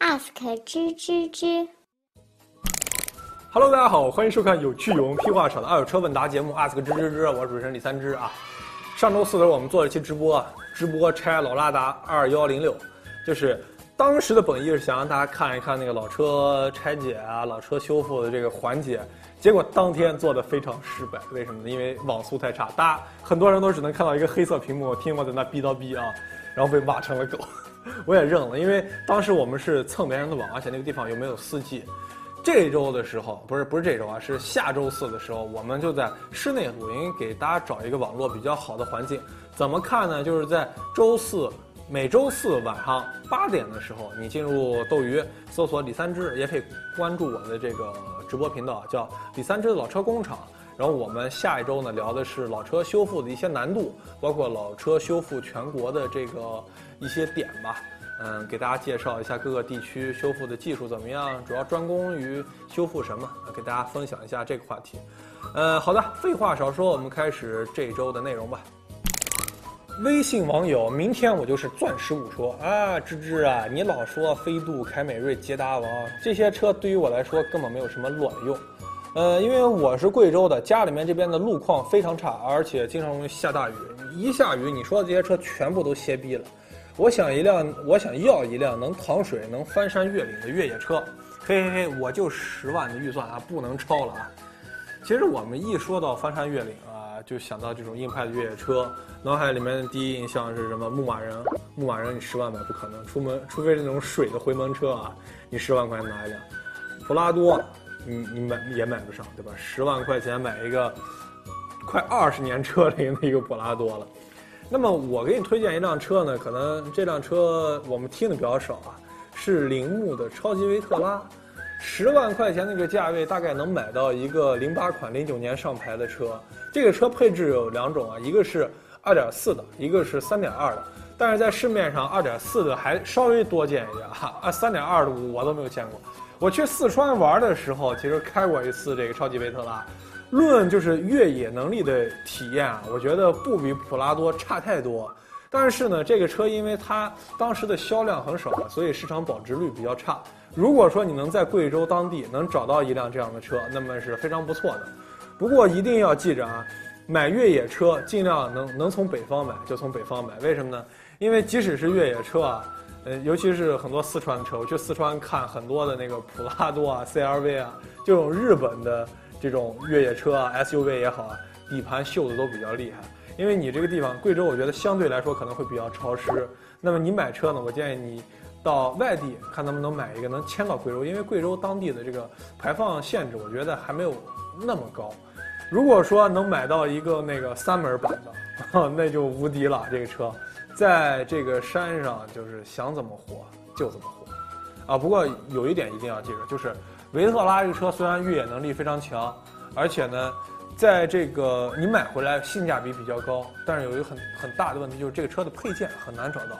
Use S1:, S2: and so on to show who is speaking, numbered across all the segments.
S1: ask 吱吱吱。
S2: Hello，大家好，欢迎收看有趣有用、屁话少的二手车问答节目 Ask 吱吱吱，我是主持人李三枝啊。上周四的时候我们做了一期直播，直播拆老拉达二幺零六，就是当时的本意是想让大家看一看那个老车拆解啊、老车修复的这个环节，结果当天做的非常失败，为什么呢？因为网速太差，大家很多人都只能看到一个黑色屏幕，听我在那逼叨逼啊，然后被骂成了狗，我也认了，因为当时我们是蹭别人的网，而且那个地方又没有 4G。这周的时候，不是不是这周啊，是下周四的时候，我们就在室内录音，给大家找一个网络比较好的环境。怎么看呢？就是在周四，每周四晚上八点的时候，你进入斗鱼搜索李三枝，也可以关注我的这个直播频道，叫李三枝的老车工厂。然后我们下一周呢聊的是老车修复的一些难度，包括老车修复全国的这个一些点吧。嗯，给大家介绍一下各个地区修复的技术怎么样，主要专攻于修复什么，给大家分享一下这个话题。呃，好的，废话少说，我们开始这周的内容吧。微信网友，明天我就是钻石五说啊，芝芝啊，你老说飞度、凯美瑞、捷达王这些车对于我来说根本没有什么卵用。呃，因为我是贵州的，家里面这边的路况非常差，而且经常容易下大雨，一下雨，你说的这些车全部都歇逼了。我想一辆，我想要一辆能淌水、能翻山越岭的越野车。嘿嘿嘿，我就十万的预算啊，不能超了啊。其实我们一说到翻山越岭啊，就想到这种硬派的越野车，脑海里面的第一印象是什么？牧马人，牧马人你十万买不可能，出门除非是那种水的回门车啊，你十万块钱拿一辆。普拉多，你你买也买不上，对吧？十万块钱买一个快二十年车龄的一个普拉多了。那么我给你推荐一辆车呢，可能这辆车我们听的比较少啊，是铃木的超级维特拉，十万块钱那个价位大概能买到一个零八款零九年上牌的车。这个车配置有两种啊，一个是二点四的，一个是三点二的。但是在市面上二点四的还稍微多见一点哈，啊三点二的我都没有见过。我去四川玩的时候，其实开过一次这个超级维特拉。论就是越野能力的体验啊，我觉得不比普拉多差太多。但是呢，这个车因为它当时的销量很少，所以市场保值率比较差。如果说你能在贵州当地能找到一辆这样的车，那么是非常不错的。不过一定要记着啊，买越野车尽量能能从北方买就从北方买。为什么呢？因为即使是越野车啊，呃，尤其是很多四川的车，我去四川看很多的那个普拉多啊、CRV 啊，这种日本的。这种越野车啊，SUV 也好啊，底盘锈的都比较厉害。因为你这个地方贵州，我觉得相对来说可能会比较潮湿。那么你买车呢，我建议你到外地看能不能买一个能迁到贵州，因为贵州当地的这个排放限制，我觉得还没有那么高。如果说能买到一个那个三门版的，那就无敌了。这个车在这个山上就是想怎么活就怎么活啊。不过有一点一定要记住，就是。维特拉这个车虽然越野能力非常强，而且呢，在这个你买回来性价比比较高，但是有一个很很大的问题，就是这个车的配件很难找到。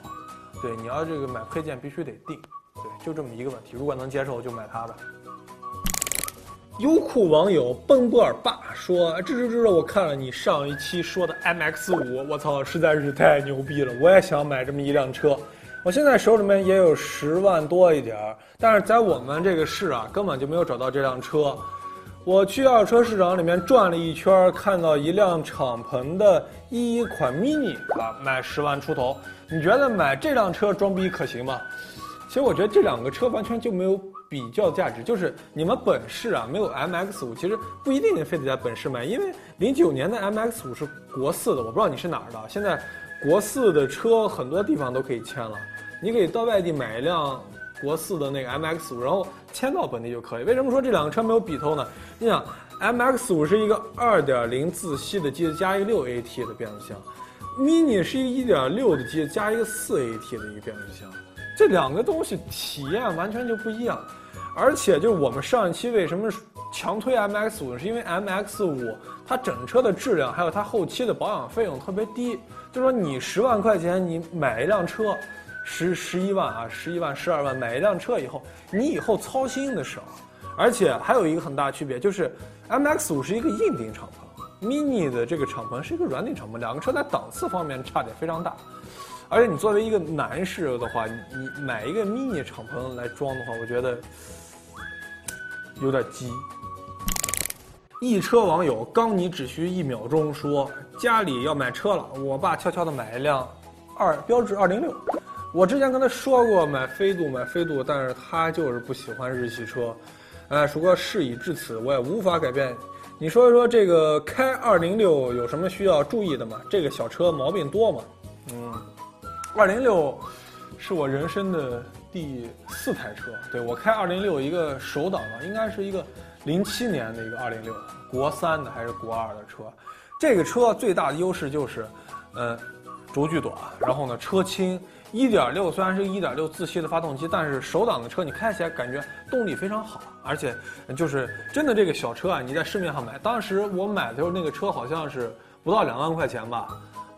S2: 对，你要这个买配件必须得定，对，就这么一个问题。如果能接受就买它吧。优酷网友奔波尔爸说：“吱吱吱，我看了你上一期说的 MX 五，我操，实在是太牛逼了！我也想买这么一辆车。”我现在手里面也有十万多一点儿，但是在我们这个市啊，根本就没有找到这辆车。我去二手车市场里面转了一圈，看到一辆敞篷的一款 mini 啊，卖十万出头。你觉得买这辆车装逼可行吗？其实我觉得这两个车完全就没有比较价值。就是你们本市啊，没有 MX 五，其实不一定非得在本市买，因为零九年的 MX 五是国四的，我不知道你是哪儿的。现在国四的车很多地方都可以签了。你可以到外地买一辆国四的那个 MX 五，然后迁到本地就可以。为什么说这两个车没有比头呢？你想，MX 五是一个2.0自吸的机子加一个 6AT 的变速箱，Mini 是一个1.6的机子加一个 4AT 的一个变速箱，这两个东西体验完全就不一样。而且就是我们上一期为什么强推 MX 五，是因为 MX 五它整车的质量还有它后期的保养费用特别低，就说你十万块钱你买一辆车。十十一万啊，十一万、十二万买一辆车以后，你以后操心的少，而且还有一个很大区别，就是 M X 五是一个硬顶敞篷，Mini 的这个敞篷是一个软顶敞篷，两个车在档次方面差别非常大。而且你作为一个男士的话，你买一个 mini 敞篷来装的话，我觉得有点鸡。一车网友刚你只需一秒钟说家里要买车了，我爸悄悄的买一辆二标致二零六。我之前跟他说过买飞度买飞度，但是他就是不喜欢日系车。哎，鼠哥事已至此，我也无法改变。你说一说这个开二零六有什么需要注意的吗？这个小车毛病多吗？嗯，二零六是我人生的第四台车。对我开二零六一个手挡的，应该是一个零七年的一个二零六，国三的还是国二的车。这个车最大的优势就是，呃，轴距短，然后呢车轻。一点六虽然是一点六自吸的发动机，但是手挡的车你开起来感觉动力非常好，而且就是真的这个小车啊，你在市面上买，当时我买的时候那个车好像是不到两万块钱吧，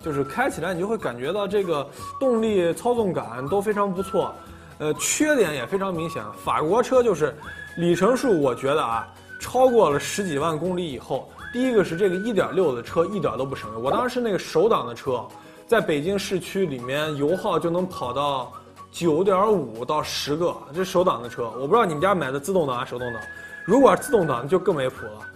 S2: 就是开起来你就会感觉到这个动力操纵感都非常不错，呃，缺点也非常明显，法国车就是里程数我觉得啊，超过了十几万公里以后，第一个是这个一点六的车一点都不省油，我当时那个手挡的车。在北京市区里面，油耗就能跑到九点五到十个，这手挡的车，我不知道你们家买的自动挡还是手动挡。如果自动挡就更没谱了。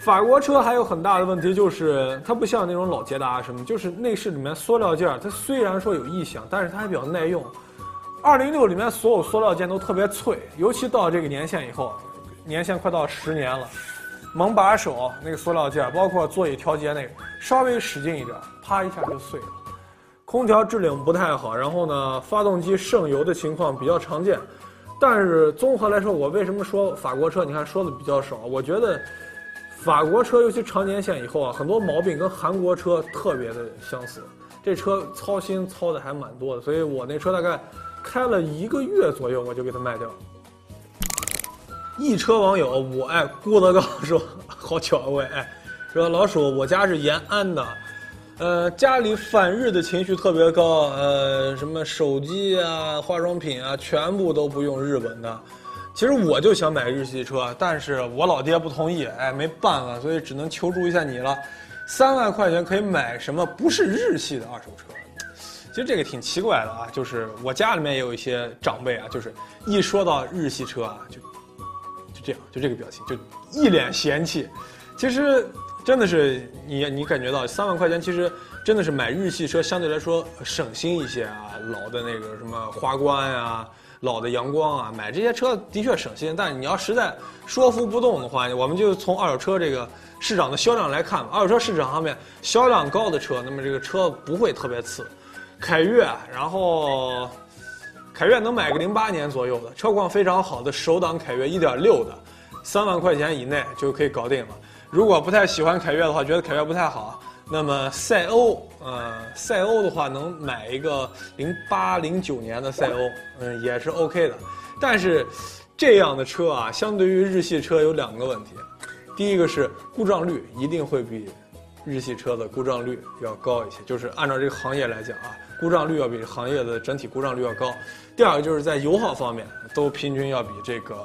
S2: 法国车还有很大的问题就是，它不像那种老捷达什么，就是内饰里面塑料件，它虽然说有异响，但是它还比较耐用。二零六里面所有塑料件都特别脆，尤其到这个年限以后，年限快到十年了。门把手那个塑料件，包括座椅调节那个，稍微使劲一点，啪一下就碎了。空调制冷不太好，然后呢，发动机渗油的情况比较常见。但是综合来说，我为什么说法国车？你看说的比较少。我觉得法国车，尤其长年限以后啊，很多毛病跟韩国车特别的相似。这车操心操的还蛮多的，所以我那车大概开了一个月左右，我就给它卖掉。一车网友我爱郭德纲说：“好巧啊，我爱说老鼠，我家是延安的，呃，家里反日的情绪特别高，呃，什么手机啊、化妆品啊，全部都不用日本的。其实我就想买日系车，但是我老爹不同意，哎，没办法，所以只能求助一下你了。三万块钱可以买什么不是日系的二手车？其实这个挺奇怪的啊，就是我家里面也有一些长辈啊，就是一说到日系车啊，就就。”这样就这个表情，就一脸嫌弃。其实真的是你你感觉到三万块钱，其实真的是买日系车相对来说省心一些啊。老的那个什么花冠呀，老的阳光啊，买这些车的确省心。但你要实在说服不动的话，我们就从二手车这个市场的销量来看吧，二手车市场上面销量高的车，那么这个车不会特别次。凯越，然后。凯越能买个零八年左右的车况非常好的手挡凯越一点六的，三万块钱以内就可以搞定了。如果不太喜欢凯越的话，觉得凯越不太好，那么赛欧，呃，赛欧的话能买一个零八零九年的赛欧，嗯，也是 OK 的。但是这样的车啊，相对于日系车有两个问题，第一个是故障率一定会比日系车的故障率要高一些，就是按照这个行业来讲啊。故障率要比行业的整体故障率要高，第二个就是在油耗方面都平均要比这个，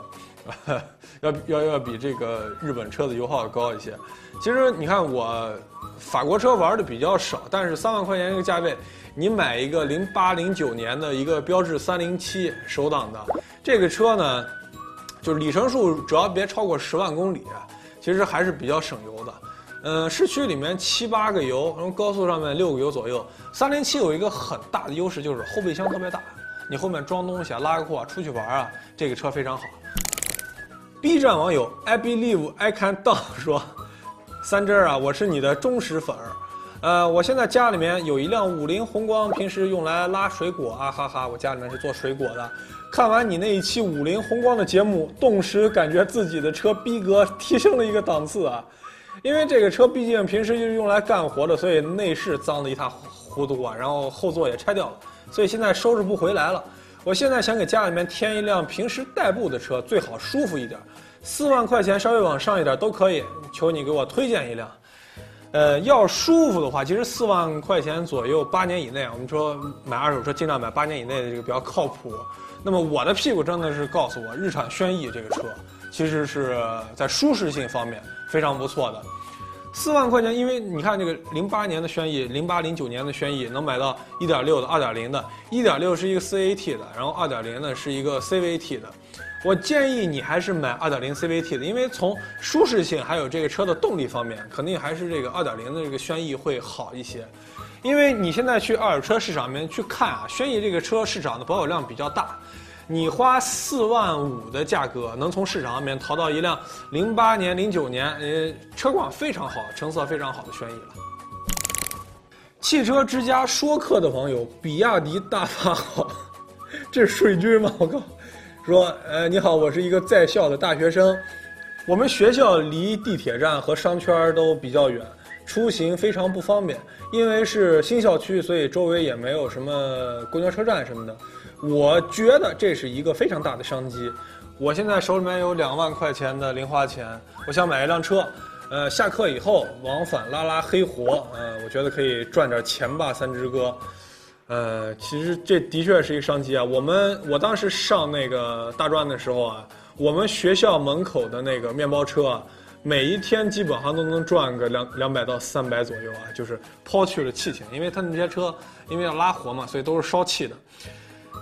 S2: 要要要比这个日本车的油耗要高一些。其实你看我法国车玩的比较少，但是三万块钱这个价位，你买一个零八零九年的一个标致三零七手挡的这个车呢，就是里程数只要别超过十万公里，其实还是比较省油的。嗯，市区里面七八个油，然后高速上面六个油左右。三零七有一个很大的优势，就是后备箱特别大，你后面装东西啊、拉个货啊、出去玩啊，这个车非常好。B 站网友 I believe I can do 说：“三珍啊，我是你的忠实粉儿。呃，我现在家里面有一辆五菱宏光，平时用来拉水果啊，哈哈，我家里面是做水果的。看完你那一期五菱宏光的节目，顿时感觉自己的车逼格提升了一个档次啊。”因为这个车毕竟平时就是用来干活的，所以内饰脏得一塌糊涂啊，然后后座也拆掉了，所以现在收拾不回来了。我现在想给家里面添一辆平时代步的车，最好舒服一点，四万块钱稍微往上一点都可以，求你给我推荐一辆。呃，要舒服的话，其实四万块钱左右，八年以内，我们说买二手车尽量买八年以内的这个比较靠谱。那么我的屁股真的是告诉我，日产轩逸这个车其实是在舒适性方面。非常不错的，四万块钱，因为你看这个零八年的轩逸，零八零九年的轩逸能买到一点六的、二点零的，一点六是一个 CAT 的，然后二点零呢是一个 CVT 的。我建议你还是买二点零 CVT 的，因为从舒适性还有这个车的动力方面，肯定还是这个二点零的这个轩逸会好一些。因为你现在去二手车市场里面去看啊，轩逸这个车市场的保有量比较大。你花四万五的价格，能从市场上面淘到一辆零八年、零九年，呃，车况非常好、成色非常好的轩逸了。汽车之家说客的网友，比亚迪大法好，这是水军吗？我靠！说，呃，你好，我是一个在校的大学生，我们学校离地铁站和商圈都比较远，出行非常不方便。因为是新校区，所以周围也没有什么公交车站什么的。我觉得这是一个非常大的商机。我现在手里面有两万块钱的零花钱，我想买一辆车，呃，下课以后往返拉拉黑活，呃，我觉得可以赚点钱吧，三只哥。呃，其实这的确是一个商机啊。我们我当时上那个大专的时候啊，我们学校门口的那个面包车，每一天基本上都能赚个两两百到三百左右啊，就是抛去了气钱，因为他那些车因为要拉活嘛，所以都是烧气的。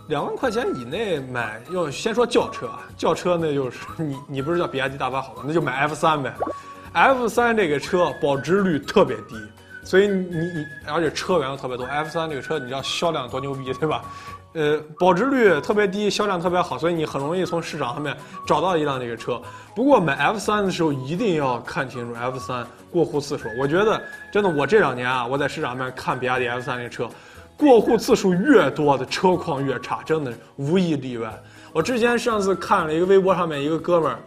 S2: 两万块钱以内买，要先说轿车啊，轿车那就是你你不是叫比亚迪大巴好吗？那就买 F 三呗，F 三这个车保值率特别低，所以你你而且车源又特别多，F 三这个车你知道销量多牛逼对吧？呃，保值率特别低，销量特别好，所以你很容易从市场上面找到一辆这个车。不过买 F 三的时候一定要看清楚 F 三过户次数，我觉得真的我这两年啊，我在市场上面看比亚迪 F 三这个车。过户次数越多的车况越差，真的无一例外。我之前上次看了一个微博上面一个哥们儿，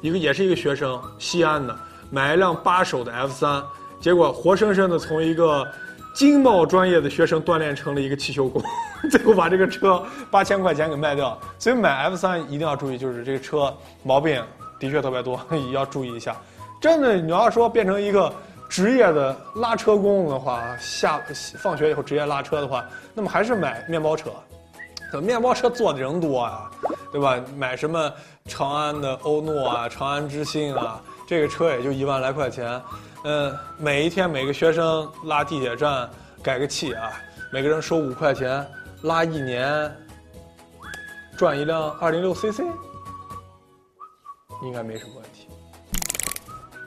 S2: 一个也是一个学生，西安的，买一辆八手的 F 三，结果活生生的从一个经贸专业的学生锻炼成了一个汽修工，最后把这个车八千块钱给卖掉。所以买 F 三一定要注意，就是这个车毛病的确特别多，也要注意一下。真的，你要说变成一个。职业的拉车工的话，下放学以后职业拉车的话，那么还是买面包车。面包车坐的人多啊，对吧？买什么长安的欧诺啊、长安之星啊，这个车也就一万来块钱。嗯，每一天每个学生拉地铁站改个气啊，每个人收五块钱，拉一年赚一辆二零六 CC，应该没什么问题。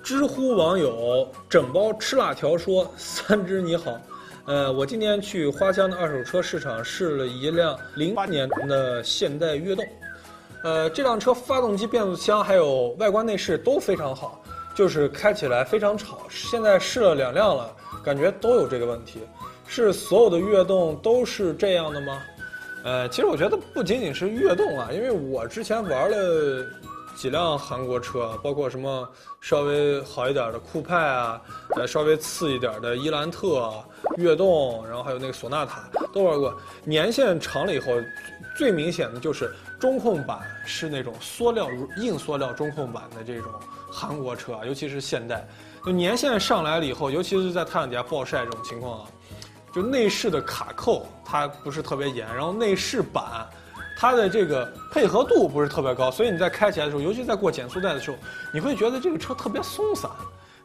S2: 知乎网友整包吃辣条说：“三只你好，呃，我今天去花乡的二手车市场试了一辆零八年的现代悦动，呃，这辆车发动机、变速箱还有外观内饰都非常好，就是开起来非常吵。现在试了两辆了，感觉都有这个问题。是所有的悦动都是这样的吗？呃，其实我觉得不仅仅是悦动啊，因为我之前玩了。”几辆韩国车，包括什么稍微好一点的酷派啊，呃，稍微次一点的伊兰特、悦动，然后还有那个索纳塔都玩过。年限长了以后，最明显的就是中控板是那种塑料硬塑料中控板的这种韩国车，尤其是现代。就年限上来了以后，尤其是在太阳底下暴晒这种情况啊，就内饰的卡扣它不是特别严，然后内饰板。它的这个配合度不是特别高，所以你在开起来的时候，尤其在过减速带的时候，你会觉得这个车特别松散。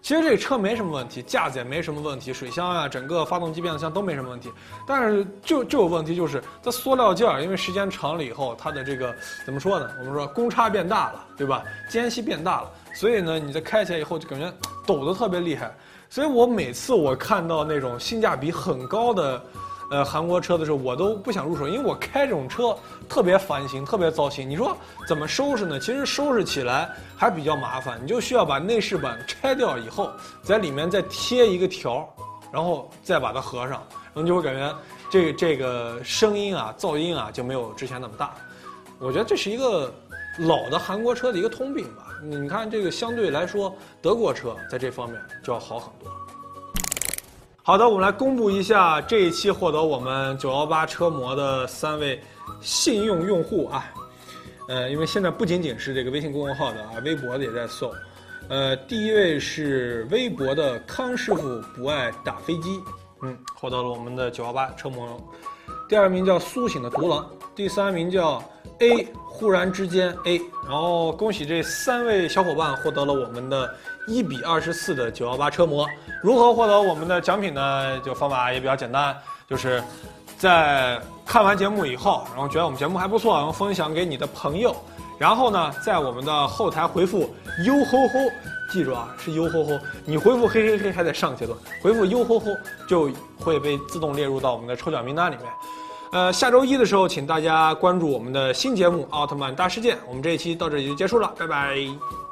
S2: 其实这个车没什么问题，架子也没什么问题，水箱啊，整个发动机、变速箱都没什么问题。但是就就有问题，就是它塑料件儿，因为时间长了以后，它的这个怎么说呢？我们说公差变大了，对吧？间隙变大了，所以呢，你在开起来以后就感觉抖得特别厉害。所以我每次我看到那种性价比很高的。呃，韩国车的时候我都不想入手，因为我开这种车特别烦心，特别糟心。你说怎么收拾呢？其实收拾起来还比较麻烦，你就需要把内饰板拆掉以后，在里面再贴一个条，然后再把它合上，然后你就会感觉这这个声音啊、噪音啊就没有之前那么大。我觉得这是一个老的韩国车的一个通病吧。你看这个相对来说，德国车在这方面就要好很多。好的，我们来公布一下这一期获得我们九幺八车模的三位信用用户啊，呃，因为现在不仅仅是这个微信公众号的啊，微博的也在送。呃，第一位是微博的康师傅不爱打飞机，嗯，获得了我们的九幺八车模。第二名叫苏醒的独狼，第三名叫 A 忽然之间 A。然后恭喜这三位小伙伴获得了我们的一比二十四的九幺八车模。如何获得我们的奖品呢？就方法也比较简单，就是在看完节目以后，然后觉得我们节目还不错，然后分享给你的朋友。然后呢，在我们的后台回复“哟吼吼”，记住啊，是“哟吼吼”。你回复“嘿嘿嘿”还在上阶段，回复“哟吼吼”就会被自动列入到我们的抽奖名单里面。呃，下周一的时候，请大家关注我们的新节目《奥特曼大事件》。我们这一期到这里就结束了，拜拜。